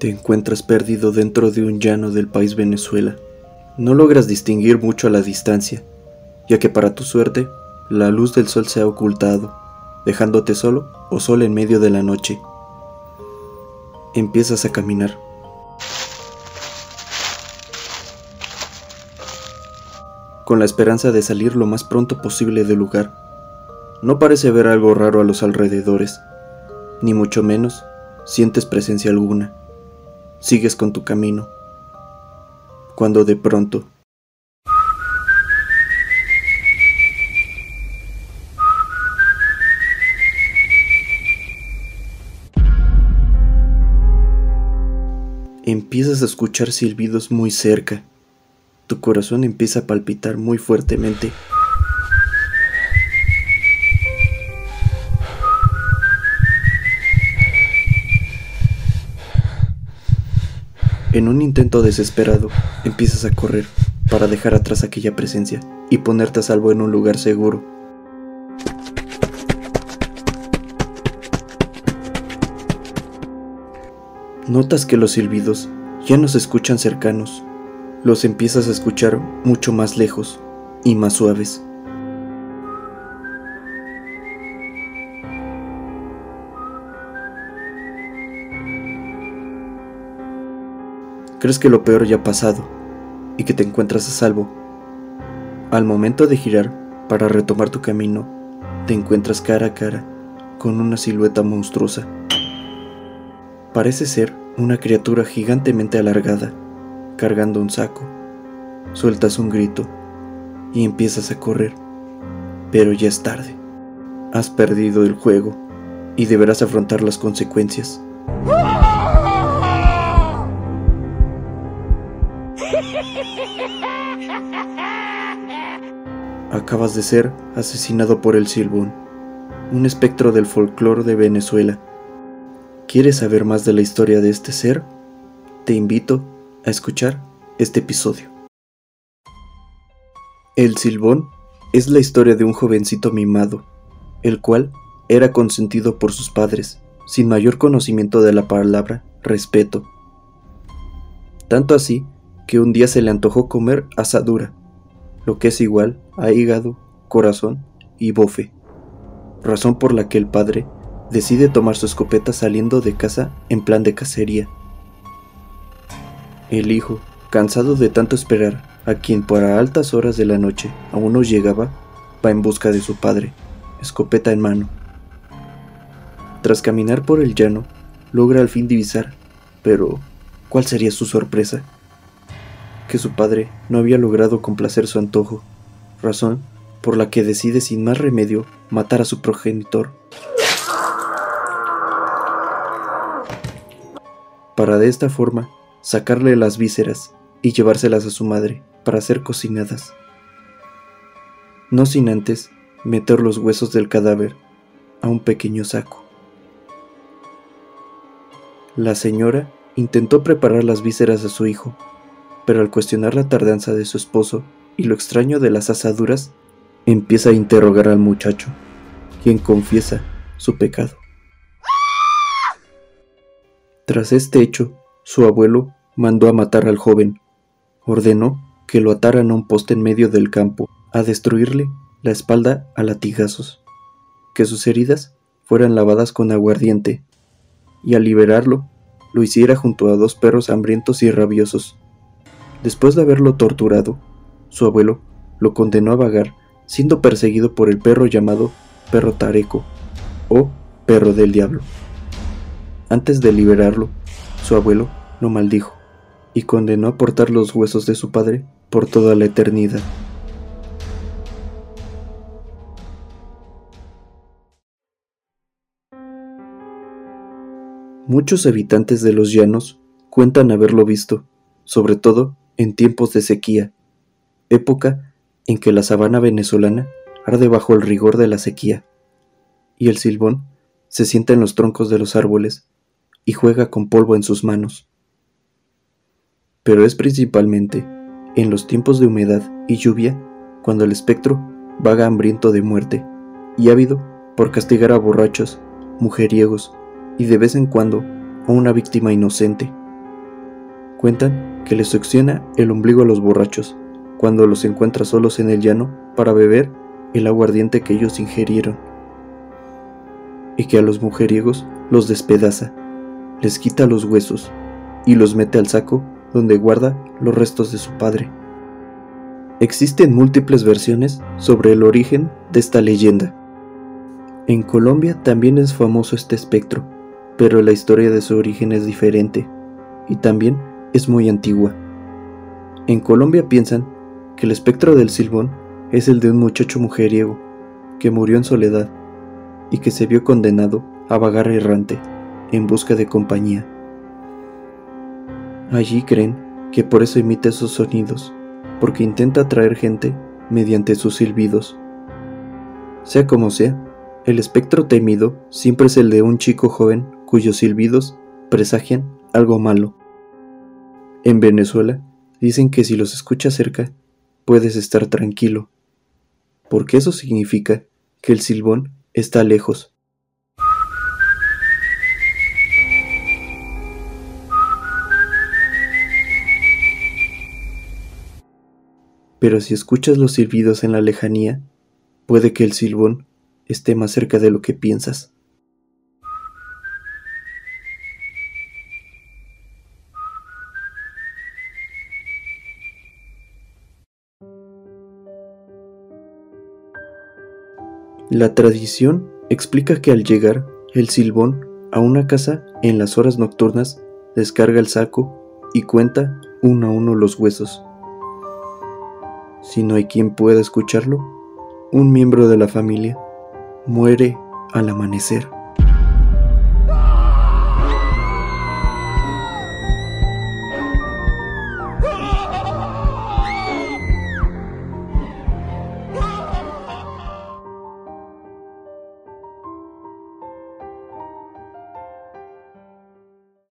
Te encuentras perdido dentro de un llano del país Venezuela. No logras distinguir mucho a la distancia, ya que para tu suerte, la luz del sol se ha ocultado, dejándote solo o sola en medio de la noche. Empiezas a caminar. Con la esperanza de salir lo más pronto posible del lugar. No parece ver algo raro a los alrededores, ni mucho menos sientes presencia alguna sigues con tu camino, cuando de pronto empiezas a escuchar silbidos muy cerca. Tu corazón empieza a palpitar muy fuertemente. En un intento desesperado, empiezas a correr para dejar atrás aquella presencia y ponerte a salvo en un lugar seguro. Notas que los silbidos ya no se escuchan cercanos, los empiezas a escuchar mucho más lejos y más suaves. Crees que lo peor ya ha pasado y que te encuentras a salvo. Al momento de girar para retomar tu camino, te encuentras cara a cara con una silueta monstruosa. Parece ser una criatura gigantemente alargada, cargando un saco. Sueltas un grito y empiezas a correr, pero ya es tarde. Has perdido el juego y deberás afrontar las consecuencias. Acabas de ser asesinado por el Silbón, un espectro del folclore de Venezuela. ¿Quieres saber más de la historia de este ser? Te invito a escuchar este episodio. El Silbón es la historia de un jovencito mimado, el cual era consentido por sus padres, sin mayor conocimiento de la palabra respeto. Tanto así que un día se le antojó comer asadura, lo que es igual a hígado, corazón y bofe, razón por la que el padre decide tomar su escopeta saliendo de casa en plan de cacería. El hijo, cansado de tanto esperar, a quien por altas horas de la noche aún no llegaba, va en busca de su padre, escopeta en mano. Tras caminar por el llano, logra al fin divisar, pero ¿cuál sería su sorpresa? Que su padre no había logrado complacer su antojo, razón por la que decide sin más remedio matar a su progenitor. Para de esta forma sacarle las vísceras y llevárselas a su madre para ser cocinadas. No sin antes meter los huesos del cadáver a un pequeño saco. La señora intentó preparar las vísceras a su hijo, pero al cuestionar la tardanza de su esposo y lo extraño de las asaduras, empieza a interrogar al muchacho, quien confiesa su pecado. Tras este hecho, su abuelo mandó a matar al joven. Ordenó que lo ataran a un poste en medio del campo, a destruirle la espalda a latigazos, que sus heridas fueran lavadas con aguardiente, y al liberarlo, lo hiciera junto a dos perros hambrientos y rabiosos, Después de haberlo torturado, su abuelo lo condenó a vagar, siendo perseguido por el perro llamado perro tareco o perro del diablo. Antes de liberarlo, su abuelo lo maldijo y condenó a portar los huesos de su padre por toda la eternidad. Muchos habitantes de los llanos cuentan haberlo visto, sobre todo en tiempos de sequía, época en que la sabana venezolana arde bajo el rigor de la sequía, y el silbón se sienta en los troncos de los árboles y juega con polvo en sus manos. Pero es principalmente en los tiempos de humedad y lluvia cuando el espectro vaga hambriento de muerte y ávido por castigar a borrachos, mujeriegos y de vez en cuando a una víctima inocente Cuentan que les succiona el ombligo a los borrachos cuando los encuentra solos en el llano para beber el agua ardiente que ellos ingerieron, y que a los mujeriegos los despedaza, les quita los huesos y los mete al saco donde guarda los restos de su padre. Existen múltiples versiones sobre el origen de esta leyenda. En Colombia también es famoso este espectro, pero la historia de su origen es diferente y también es muy antigua. En Colombia piensan que el espectro del silbón es el de un muchacho mujeriego que murió en soledad y que se vio condenado a vagar errante en busca de compañía. Allí creen que por eso imita esos sonidos, porque intenta atraer gente mediante sus silbidos. Sea como sea, el espectro temido siempre es el de un chico joven cuyos silbidos presagian algo malo. En Venezuela dicen que si los escuchas cerca, puedes estar tranquilo, porque eso significa que el silbón está lejos. Pero si escuchas los silbidos en la lejanía, puede que el silbón esté más cerca de lo que piensas. La tradición explica que al llegar el silbón a una casa en las horas nocturnas descarga el saco y cuenta uno a uno los huesos. Si no hay quien pueda escucharlo, un miembro de la familia muere al amanecer.